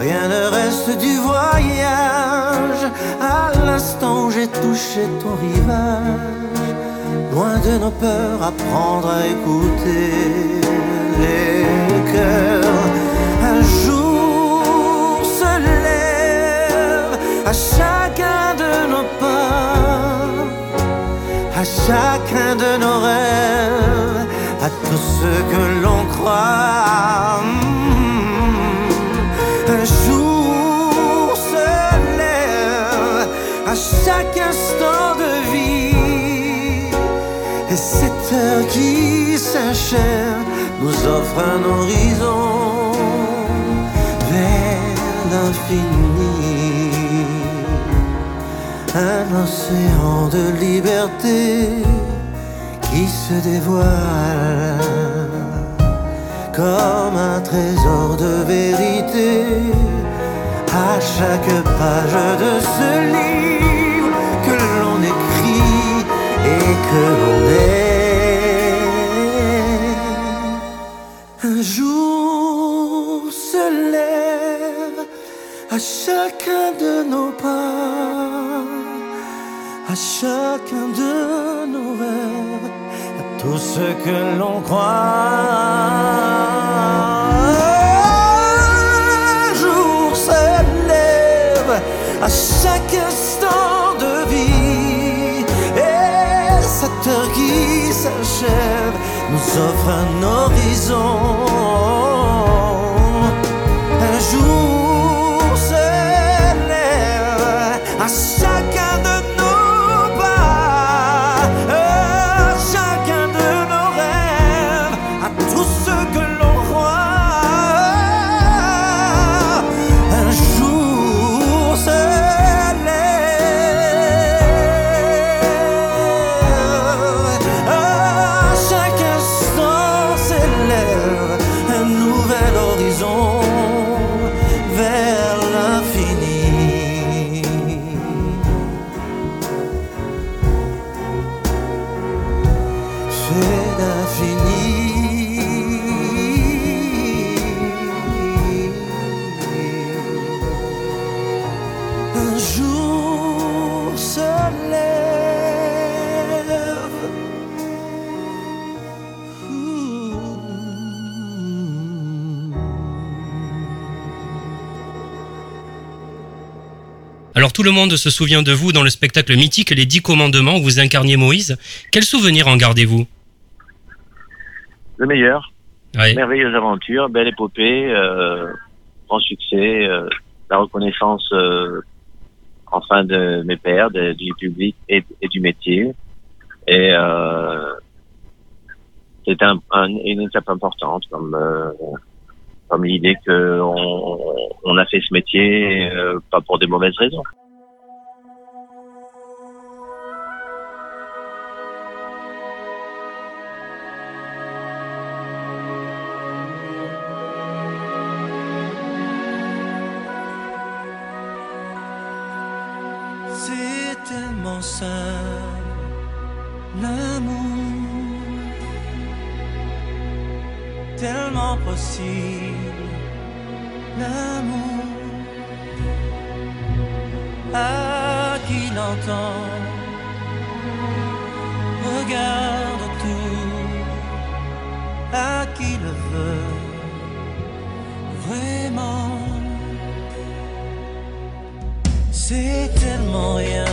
L: Rien ne reste du voyage à l'instant où j'ai touché ton rivage. Loin de nos peurs, apprendre à écouter les cœurs. Un jour se lève à chacun de nos pas, à chacun de nos rêves, à tous ceux que l'on croit. Chaque instant de vie. Et cette heure qui s'achève nous offre un horizon vers l'infini. Un océan de liberté qui se dévoile comme un trésor de vérité à chaque page de ce livre que l'on est. Un jour se lève à chacun de nos pas, à chacun de nos rêves à tout ce que l'on croit. Un jour se lève à chaque s'achève nous offre un horizon. Un jour tout
A: le monde se souvient de vous dans le spectacle mythique Les Dix Commandements où vous incarniez Moïse. Quel souvenir en gardez-vous?
K: Le meilleur.
A: Ouais.
K: Merveilleuse aventure, belle épopée, euh, grand succès, euh, la reconnaissance euh, enfin de mes pères, de- du public et, et du métier. Et c'est un, un- une étape importante comme comme l'idée que on, on a fait ce métier euh, pas pour des mauvaises raisons.
L: L'amour. À qui l'entend, regarde autour, à qui le veut, vraiment. C'est tellement rien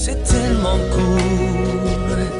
L: c'est tellement cool.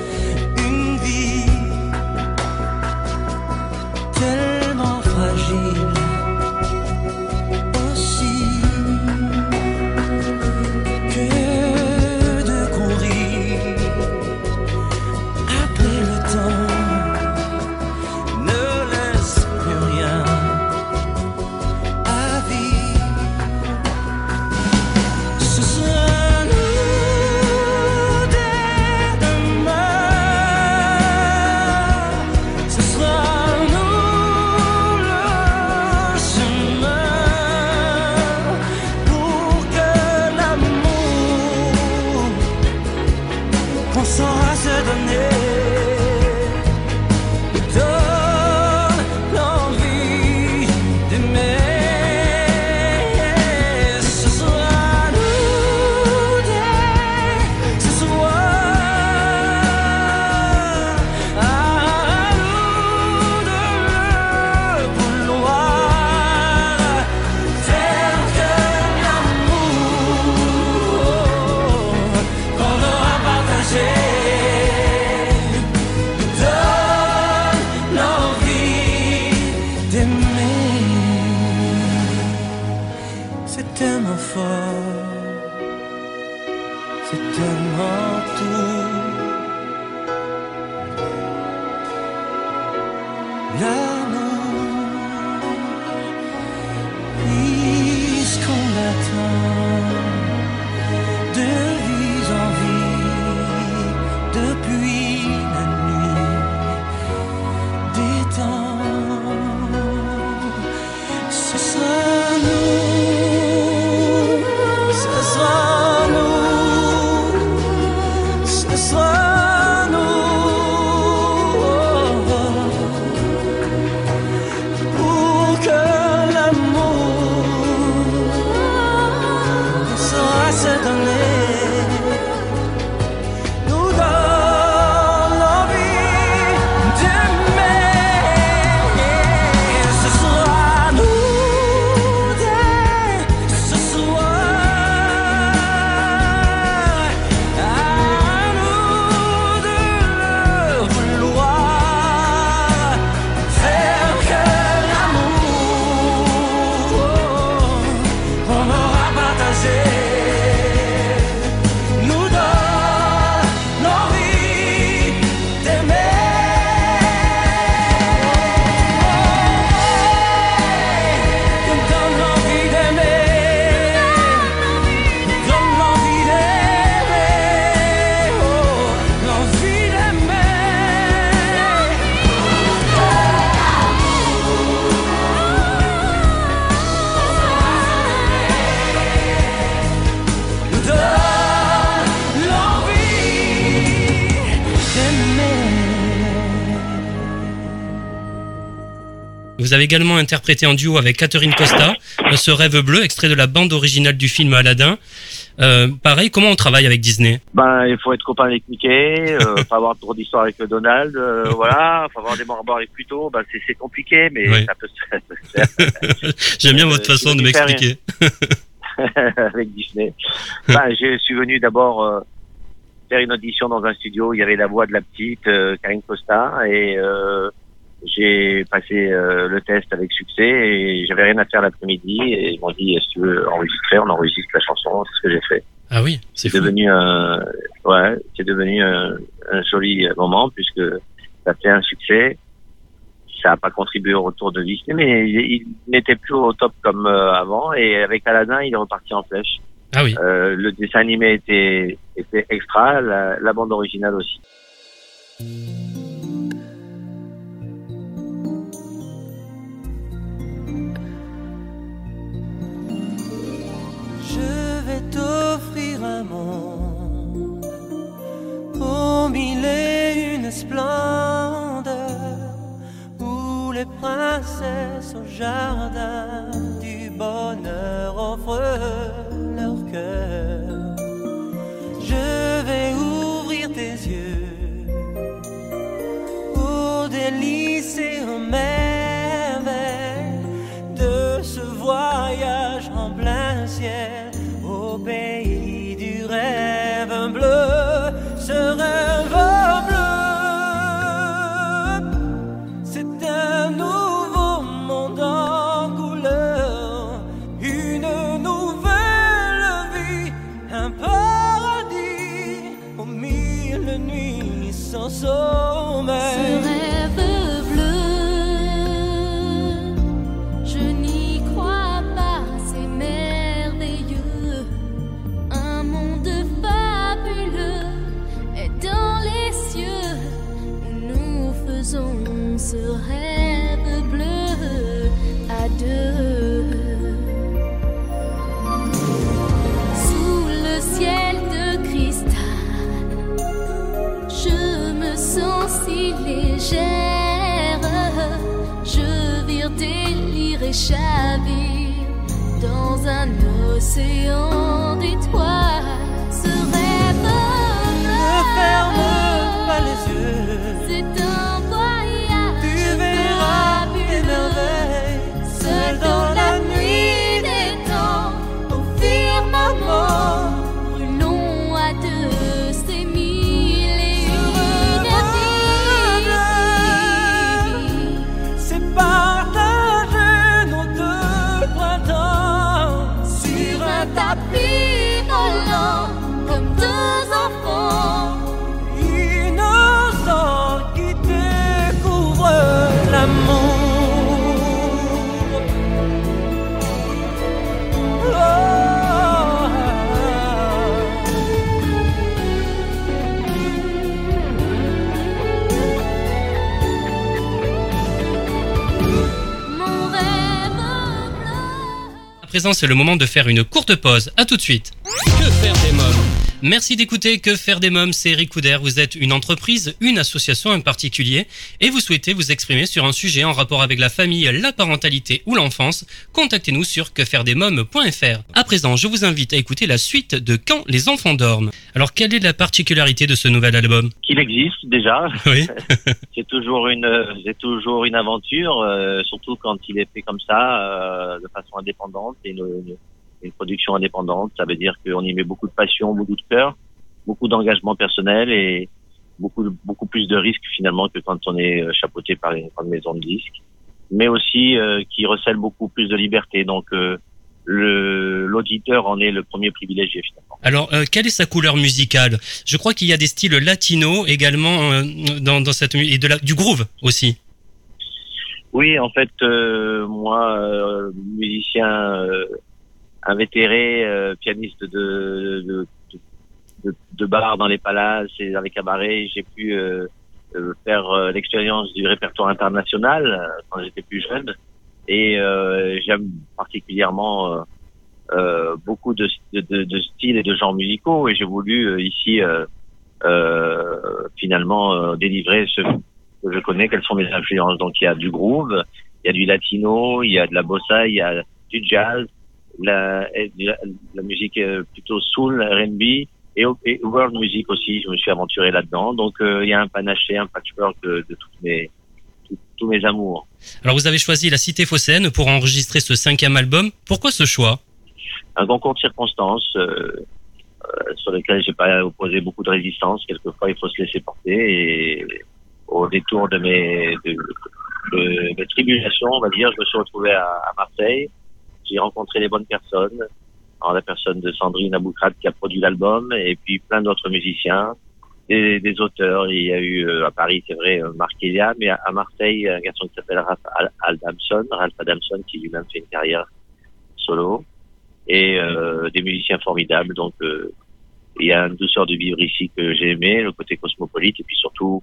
A: Vous avez également interprété en duo avec Catherine Costa ce rêve bleu, extrait de la bande originale du film Aladdin. Euh, pareil, comment on travaille avec Disney?
K: Ben, il faut être copain avec Mickey, euh, pas avoir trop d'histoire avec Donald, euh, voilà, faut avoir des morts avec Pluto. Ben, c'est compliqué, mais ça peut se
A: faire. J'aime bien votre façon de m'expliquer.
K: avec Disney. Ben, je suis venu d'abord euh, faire une audition dans un studio. Il y avait la voix de la petite euh, Karine Costa et euh, j'ai passé euh, le test avec succès et j'avais rien à faire l'après-midi et ils m'ont dit si tu veux enregistrer, on enregistre la chanson, c'est ce que j'ai fait.
A: Ah oui,
K: c'est devenu un ouais, c'est devenu un, joli moment puisque ça fait un succès. Ça n'a pas contribué au retour de Disney, mais il, n'était plus au top comme euh, avant et avec Aladdin, il est reparti en flèche.
A: Ah oui.
K: Euh, le dessin animé était était extra, la, la bande originale aussi.
L: T'offrir un monde au mille et une splendeur où les princesses au jardin du bonheur offrent leur cœur. Je vais ouvrir tes yeux aux délices et aux de ce voyage en plein ciel pays du rêve bleu, ce rêve bleu, c'est un nouveau monde en couleur, une nouvelle vie, un paradis aux mille nuits sans sommeil.
M: Océan d'étoiles. C'est
A: le moment de faire une courte pause. À tout de suite. Merci d'écouter Que faire des mômes, c'est Eric Couder. Vous êtes une entreprise, une association en particulier, et vous souhaitez vous exprimer sur un sujet en rapport avec la famille, la parentalité ou l'enfance. Contactez-nous sur quefairedesmômes.fr. À présent, je vous invite à écouter la suite de Quand les enfants dorment. Alors, quelle est la particularité de ce nouvel album?
K: Qu'il existe déjà.
A: Oui.
K: c'est toujours une, c'est toujours une aventure, euh, surtout quand il est fait comme ça, euh, de façon indépendante, et une, une- une production indépendante. Ça veut dire qu'on y met beaucoup de passion, beaucoup de cœur, beaucoup d'engagement personnel et beaucoup, beaucoup plus de risques finalement que quand on est euh, chapeauté par une grande maison de disques, mais aussi euh, qui recèle beaucoup plus de liberté. Donc euh, le l'auditeur en est le premier privilégié finalement.
A: Alors, euh, quelle est sa couleur musicale? Je crois qu'il y a des styles latino également euh, dans, dans cette et de la, du groove aussi.
K: Oui, en fait, euh, moi, euh, musicien euh, invétéré, euh, pianiste de, de, de, de bar dans les palaces et dans les cabarets, j'ai pu euh, euh, faire euh, l'expérience du répertoire international euh, quand j'étais plus jeune. Et j'aime particulièrement beaucoup de, de, de, styles et de genres musicaux. Et j'ai voulu ici finalement délivrer ce que je connais, quelles sont mes influences. Donc il y a du groove, il y a du latino, il y a de la bossa, il y a du jazz, la, la, la musique euh, plutôt soul, R&B et, et world music aussi. Je me suis aventuré là-dedans. Donc euh, il y a un panaché, un patchwork de, de toutes mes tous- tous mes amours.
A: Alors, vous avez choisi la Cité Phocéenne pour enregistrer ce cinquième album. Pourquoi ce choix?
K: Un concours de circonstances euh, euh, sur lequel j'ai pas opposé beaucoup de résistance. Quelquefois, il faut se laisser porter et au détour de mes, de, de mes tribulations, on va dire, je me suis retrouvé à, à Marseille. J'ai rencontré les bonnes personnes. La personne de Sandrine Aboukrat qui a produit l'album et puis plein d'autres musiciens, des, des auteurs. Il y a eu euh, à Paris, c'est vrai, euh, Marc Elia, mais à, à Marseille, un garçon qui s'appelle Ralph Al- Adamson, Ralph Adamson qui lui-même fait une carrière solo et euh, des musiciens formidables. Donc, euh, il y a une douceur de vivre ici que j'ai aimé, le côté cosmopolite, et puis surtout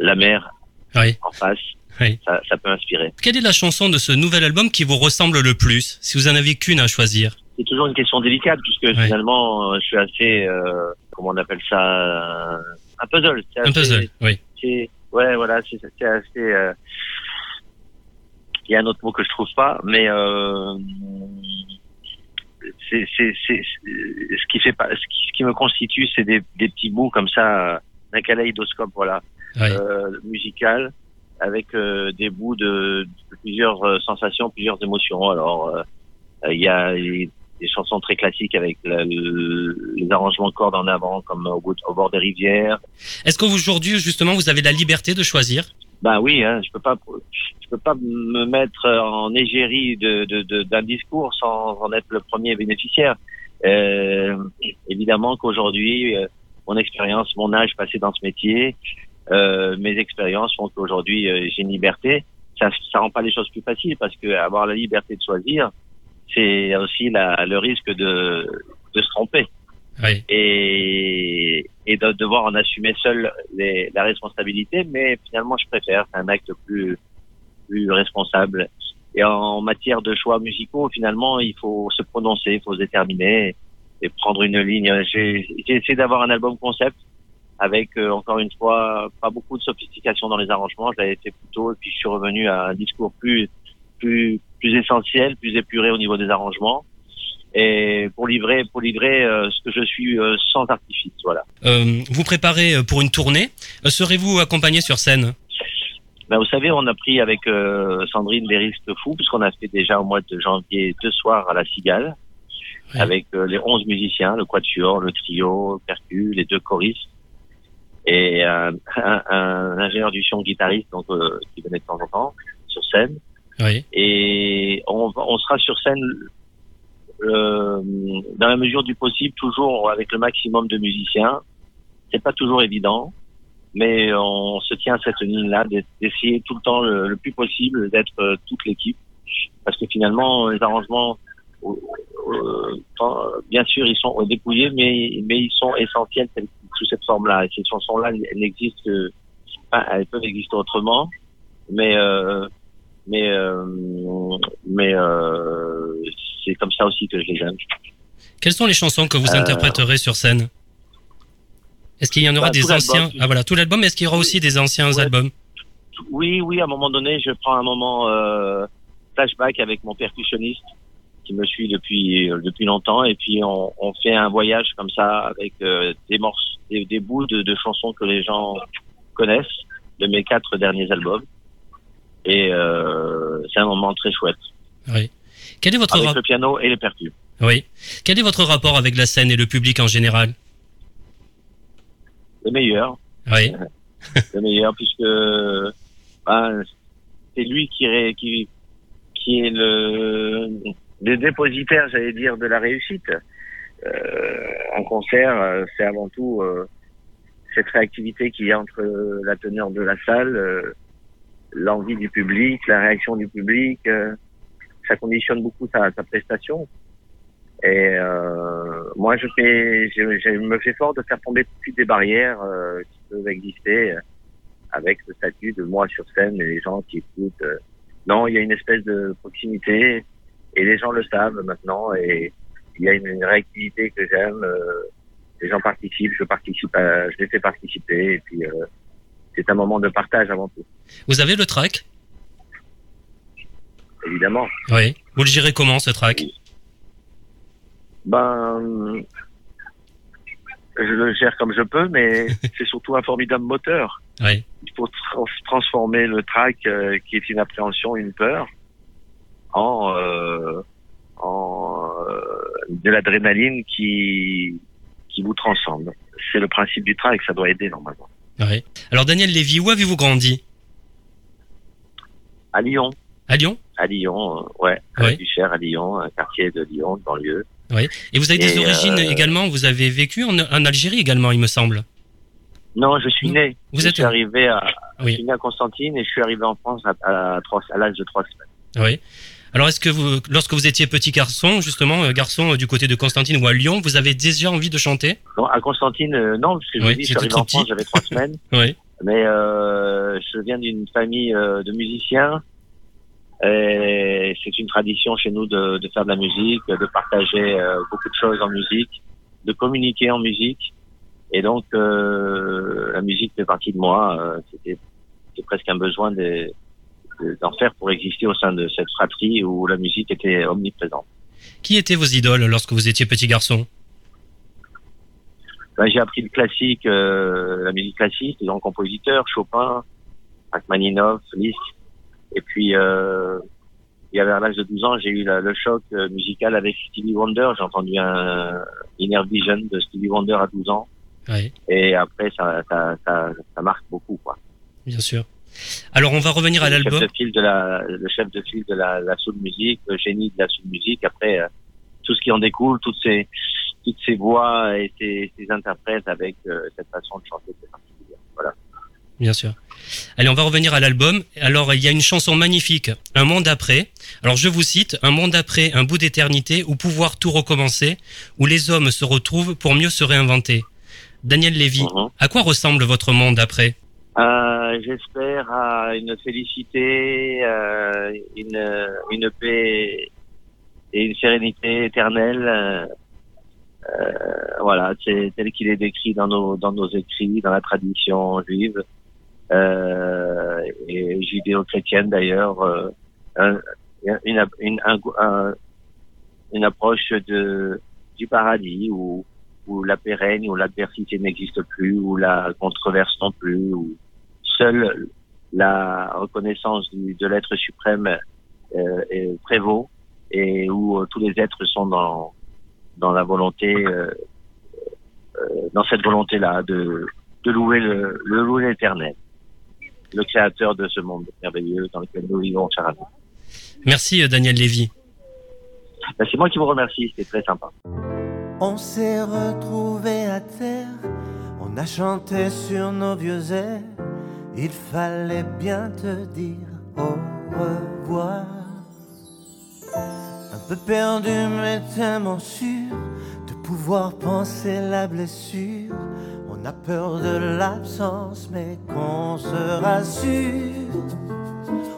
K: la mer
A: Oui.
K: en face.
A: Oui.
K: Ça, ça peut inspirer.
A: Quelle est la chanson de ce nouvel album qui vous ressemble le plus Si vous en avez qu'une à choisir.
K: C'est toujours une question délicate puisque finalement, euh, je suis assez, euh, comment on appelle ça, euh, un puzzle.
A: Un puzzle, oui.
K: ouais, voilà, c'est assez. euh, Il y a un autre mot que je trouve pas, mais euh, c'est ce qui fait pas, ce qui, ce qui me constitue, c'est des, des petits bouts comme ça, euh, un kaléidoscope, voilà, euh, musical, avec euh, des bouts de, de plusieurs euh, sensations, plusieurs émotions. Alors, euh, il y a des chansons très classiques avec le- le- les arrangements de cordes en avant, comme au, bout- au bord des rivières.
A: Est-ce qu'aujourd'hui, justement, vous avez la liberté de choisir?
K: Ben oui, hein, je peux pas, je peux pas me mettre en égérie de, de, de- d'un discours sans en être le premier bénéficiaire. Euh, évidemment qu'aujourd'hui, euh, mon expérience, mon âge passé dans ce métier, euh, mes expériences font qu'aujourd'hui euh, j'ai une liberté. Ça, ça rend pas les choses plus faciles parce que avoir la liberté de choisir, c'est aussi la, le risque de, de se tromper
A: Oui.
K: et, et de devoir en assumer seul les, la responsabilité. Mais finalement, je préfère. C'est un acte plus, plus responsable. Et en matière de choix musicaux, finalement, il faut se prononcer, il faut se déterminer et prendre une ligne. J'ai j'ai essayé d'avoir un album concept avec, euh, encore une fois, pas beaucoup de sophistication dans les arrangements. Je l'avais fait plus tôt et puis je suis revenu à un discours plus, plus, plus essentiel, plus épuré au niveau des arrangements. Et pour livrer, pour livrer euh, ce que je suis euh, sans artifice, voilà.
A: Vous préparez pour une tournée. Serez-vous accompagné sur scène?
K: Ben, vous savez, on a pris avec Sandrine des risques fous, puisqu'on a fait déjà au mois de janvier deux soirs à la Cigale, avec les onze musiciens, le quatuor, le trio, le percu, les deux choristes, et un, un- un ingénieur du son guitariste donc euh, qui venait de temps en temps sur scène.
A: Oui.
K: Et on, on sera sur scène euh, dans la mesure du possible, toujours avec le maximum de musiciens. C'est pas toujours évident, mais on se tient à cette ligne-là d'e- d'essayer tout le temps le, le plus possible d'être euh, toute l'équipe, parce que finalement les arrangements, bien sûr, ils sont dépouillés, mais mais ils sont essentiels sous cette forme-là. Et ces chansons-là, elles n'existent, enfin, elles peuvent exister autrement, mais euh, mais euh, mais euh, c'est comme ça aussi que je les aime.
A: Quelles sont les chansons que vous
K: Euh,
A: interpréterez sur scène? Est-ce qu'il y en aura
K: Bah,
A: des anciens Ah voilà, tout l'album. Est-ce qu'il y aura aussi des anciens albums?
K: Oui, oui, à un moment donné, je prends un moment euh, flashback avec mon percussionniste qui me suit depuis euh, depuis longtemps et puis on, on fait un voyage comme ça avec euh, des morceaux, des, des bouts de, de chansons que les gens connaissent de mes quatre derniers albums et euh, c'est un moment très chouette
A: Oui. Quel est votre
K: avec le piano et les percus.
A: Oui. Quel est votre rapport avec la scène et le public en général?
K: Le meilleur,
A: Oui.
K: le meilleur puisque ben, c'est lui qui, ré- qui qui est le, le dépositaire, j'allais dire, de la réussite. Euh, un concert, euh, c'est avant tout euh, cette réactivité qu'il y a entre la teneur de la salle, euh, l'envie du public, la réaction du public. euh, ça conditionne beaucoup sa, sa prestation. Et euh, moi, je fais, je, je me fais fort de faire tomber tout de suite des barrières euh, qui peuvent exister euh, avec ce statut de moi sur scène et les gens qui écoutent. euh. non, il y a une espèce de proximité et les gens le savent maintenant et il y a une, une réactivité que j'aime. euh, les gens participent, je participe, à, je les fais participer et puis euh, c'est un moment de partage avant tout,
A: Vous avez le track
K: évidemment.
A: Oui. Vous le gérez comment ce track
K: Ben, je le gère comme je peux, mais c'est surtout un formidable moteur.
A: Oui.
K: Il faut trans- transformer le track, euh, qui est une appréhension, une peur, en, euh, en euh, de l'adrénaline qui qui vous transcende. C'est le principe du track, ça doit aider normalement.
A: Alors Daniel Lévy, où avez-vous grandi?
K: À Lyon.
A: À Lyon?
K: À Lyon, euh, ouais, à la Duchère, à Lyon, un quartier de Lyon, dans lieu.
A: Oui. Et vous avez des
K: Et,
A: origines
K: euh,
A: également Vous avez vécu en, en Algérie également, il me semble.
K: Non, je suis né.
A: Vous
K: je
A: êtes-
K: suis arrivé à,
A: Oui.
K: je suis né à Constantine et je suis arrivé en France à, à, trois- à l'âge de trois semaines.
A: Oui. Alors est-ce que vous, lorsque vous étiez petit garçon, justement, euh, garçon euh, du côté de Constantine ou à Lyon, vous avez déjà envie de chanter?
K: Non, à Constantine, euh, non, parce que je
A: Oui,
K: vous dis, je suis
A: c'était
K: arrivé
A: trop
K: en France,
A: petit.
K: j'avais trois semaines.
A: Oui.
K: Mais euh, je viens d'une famille euh, de musiciens. Et c'est une tradition chez nous de, de faire de la musique, de partager beaucoup de choses en musique, de communiquer en musique. Et donc, euh, la musique fait partie de moi. Euh, C'était c'était presque un besoin de- de- d'en faire pour exister au sein de cette fratrie où la musique était omniprésente.
A: Qui étaient vos idoles lorsque vous étiez petit garçon?
K: Ben, j'ai appris le classique, euh, la musique classique, les grands compositeurs, Chopin, Rachmaninoff, Liszt. Et puis, euh, il y avait à l'âge de 12 ans, j'ai eu la- le choc euh, musical avec Stevie Wonder. J'ai entendu un Inner Vision de Stevie Wonder à 12 ans.
A: Oui,
K: Et après, ça, ça, ça, ça marque beaucoup, quoi.
A: bien sûr. Alors on va revenir à
K: le chef
A: l'album.
K: de file de la, le chef de file de la, la soul musique, le génie de la soul musique. Après, euh, tout ce qui en découle, toutes ces, toutes ces voix et ces, ces interprètes avec euh, cette façon de chanter très particulière. Voilà.
A: Bien sûr. Allez, on va revenir à l'album. Alors, il y a une chanson magnifique, Un monde après. Alors, je vous cite, Un monde après, un bout d'éternité où pouvoir tout recommencer, où les hommes se retrouvent pour mieux se réinventer. Daniel Lévy, à quoi ressemble votre monde après?
K: Euh, J'espère à une félicité, euh, une, une paix et une sérénité éternelle. euh, voilà, c'est tel qu'il est décrit dans nos dans nos écrits, dans la tradition juive euh, et judéo-chrétienne d'ailleurs. euh, un- une, une, un- un- une approche de du paradis où où la règne, où l'adversité n'existe plus, où la controverse non plus, où seule la reconnaissance du, de l'être suprême euh, prévaut et où euh, tous les êtres sont dans dans la volonté, euh, euh, dans cette volonté-là de de louer le, le louer l'éternel, le créateur de ce monde merveilleux dans lequel nous vivons, cher ami.
A: Merci, Daniel Lévy.
K: Ben, c'est moi qui vous remercie, c'était très sympa.
L: On s'est retrouvés à terre, on a chanté sur nos vieux airs. Il fallait bien te dire au revoir. Un peu perdu, mais tellement sûr de pouvoir penser la blessure. On a peur de l'absence, mais qu'on se rassure.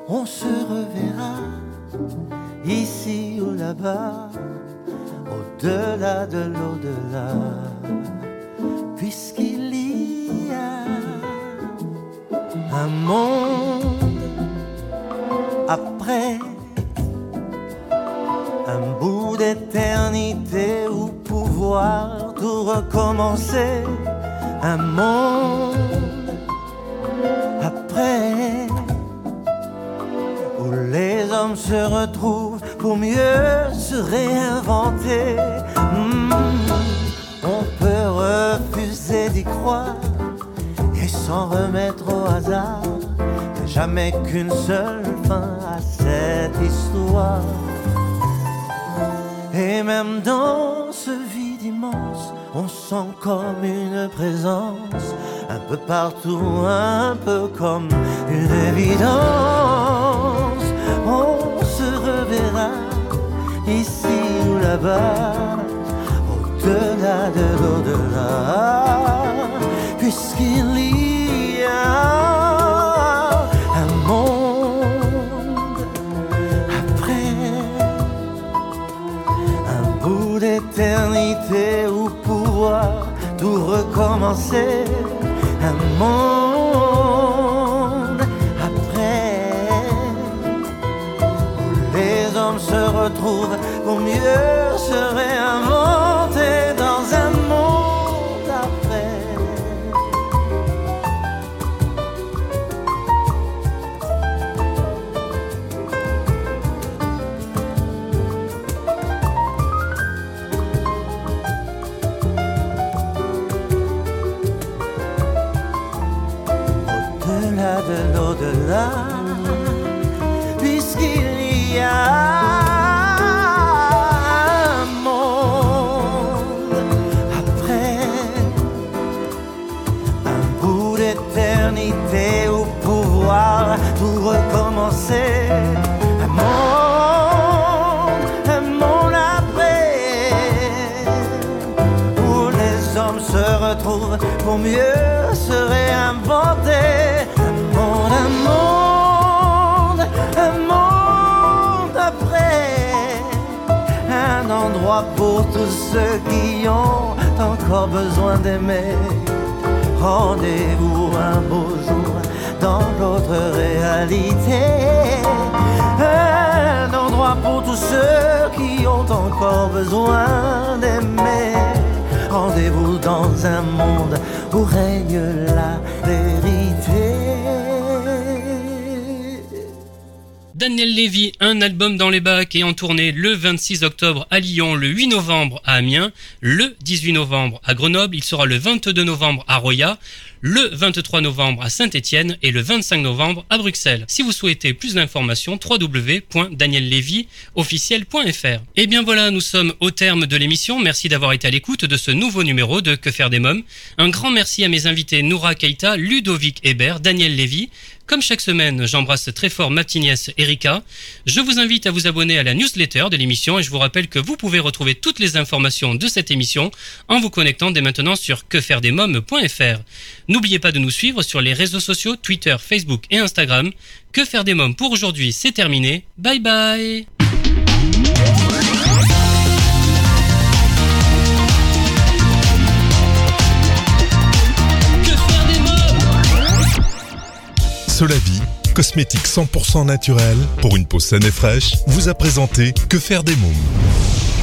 L: On se reverra ici ou là-bas, au-delà de l'au-delà, puisqu'il un monde après, un bout d'éternité où pouvoir tout recommencer, un monde après où les hommes se retrouvent pour mieux se réinventer. Hmm, on peut refuser d'y croire et s'en remettre au hasard. Mais jamais qu'une seule fin à cette histoire. Et même dans ce vide immense, on sent comme une présence, un peu partout, un peu comme une évidence. On se reverra ici ou là-bas, au-delà de l'au-delà, puisqu'il y a un monde après un bout d'éternité où pouvoir tout recommencer. Un monde après où les hommes se retrouvent pour mieux se réinventer pour mieux se réinventer. Pour tous ceux qui ont encore besoin d'aimer. Rendez-vous un beau jour dans l'autre réalité. Un endroit pour tous ceux qui ont encore besoin d'aimer. Rendez-vous dans un monde où règne la vérité.
A: Daniel Lévy, un album dans les bacs et en tournée le 26 octobre à Lyon, le 8 novembre à Amiens, le 18 novembre à Grenoble, il sera le 22 novembre à Roya, le 23 novembre à Saint-Étienne et le 25 novembre à Bruxelles. Si vous souhaitez plus d'informations, www.daniellévyofficiel.fr. Et bien voilà, nous sommes au terme de l'émission. Merci d'avoir été à l'écoute de ce nouveau numéro de Que faire des mômes. Un grand merci à mes invités Noura Keita, Ludovic Hébert, Daniel Lévy. Comme chaque semaine, j'embrasse très fort ma Erika. Je vous invite à vous abonner à la newsletter de l'émission et je vous rappelle que vous pouvez retrouver toutes les informations de cette émission en vous connectant dès maintenant sur quefairedesmoms.fr. N'oubliez pas de nous suivre sur les réseaux sociaux Twitter, Facebook et Instagram. Que faire des mômes pour aujourd'hui, c'est terminé. Bye bye
I: Solavi, cosmétique 100% naturel pour une peau saine et fraîche, vous a présenté Que faire des mômes?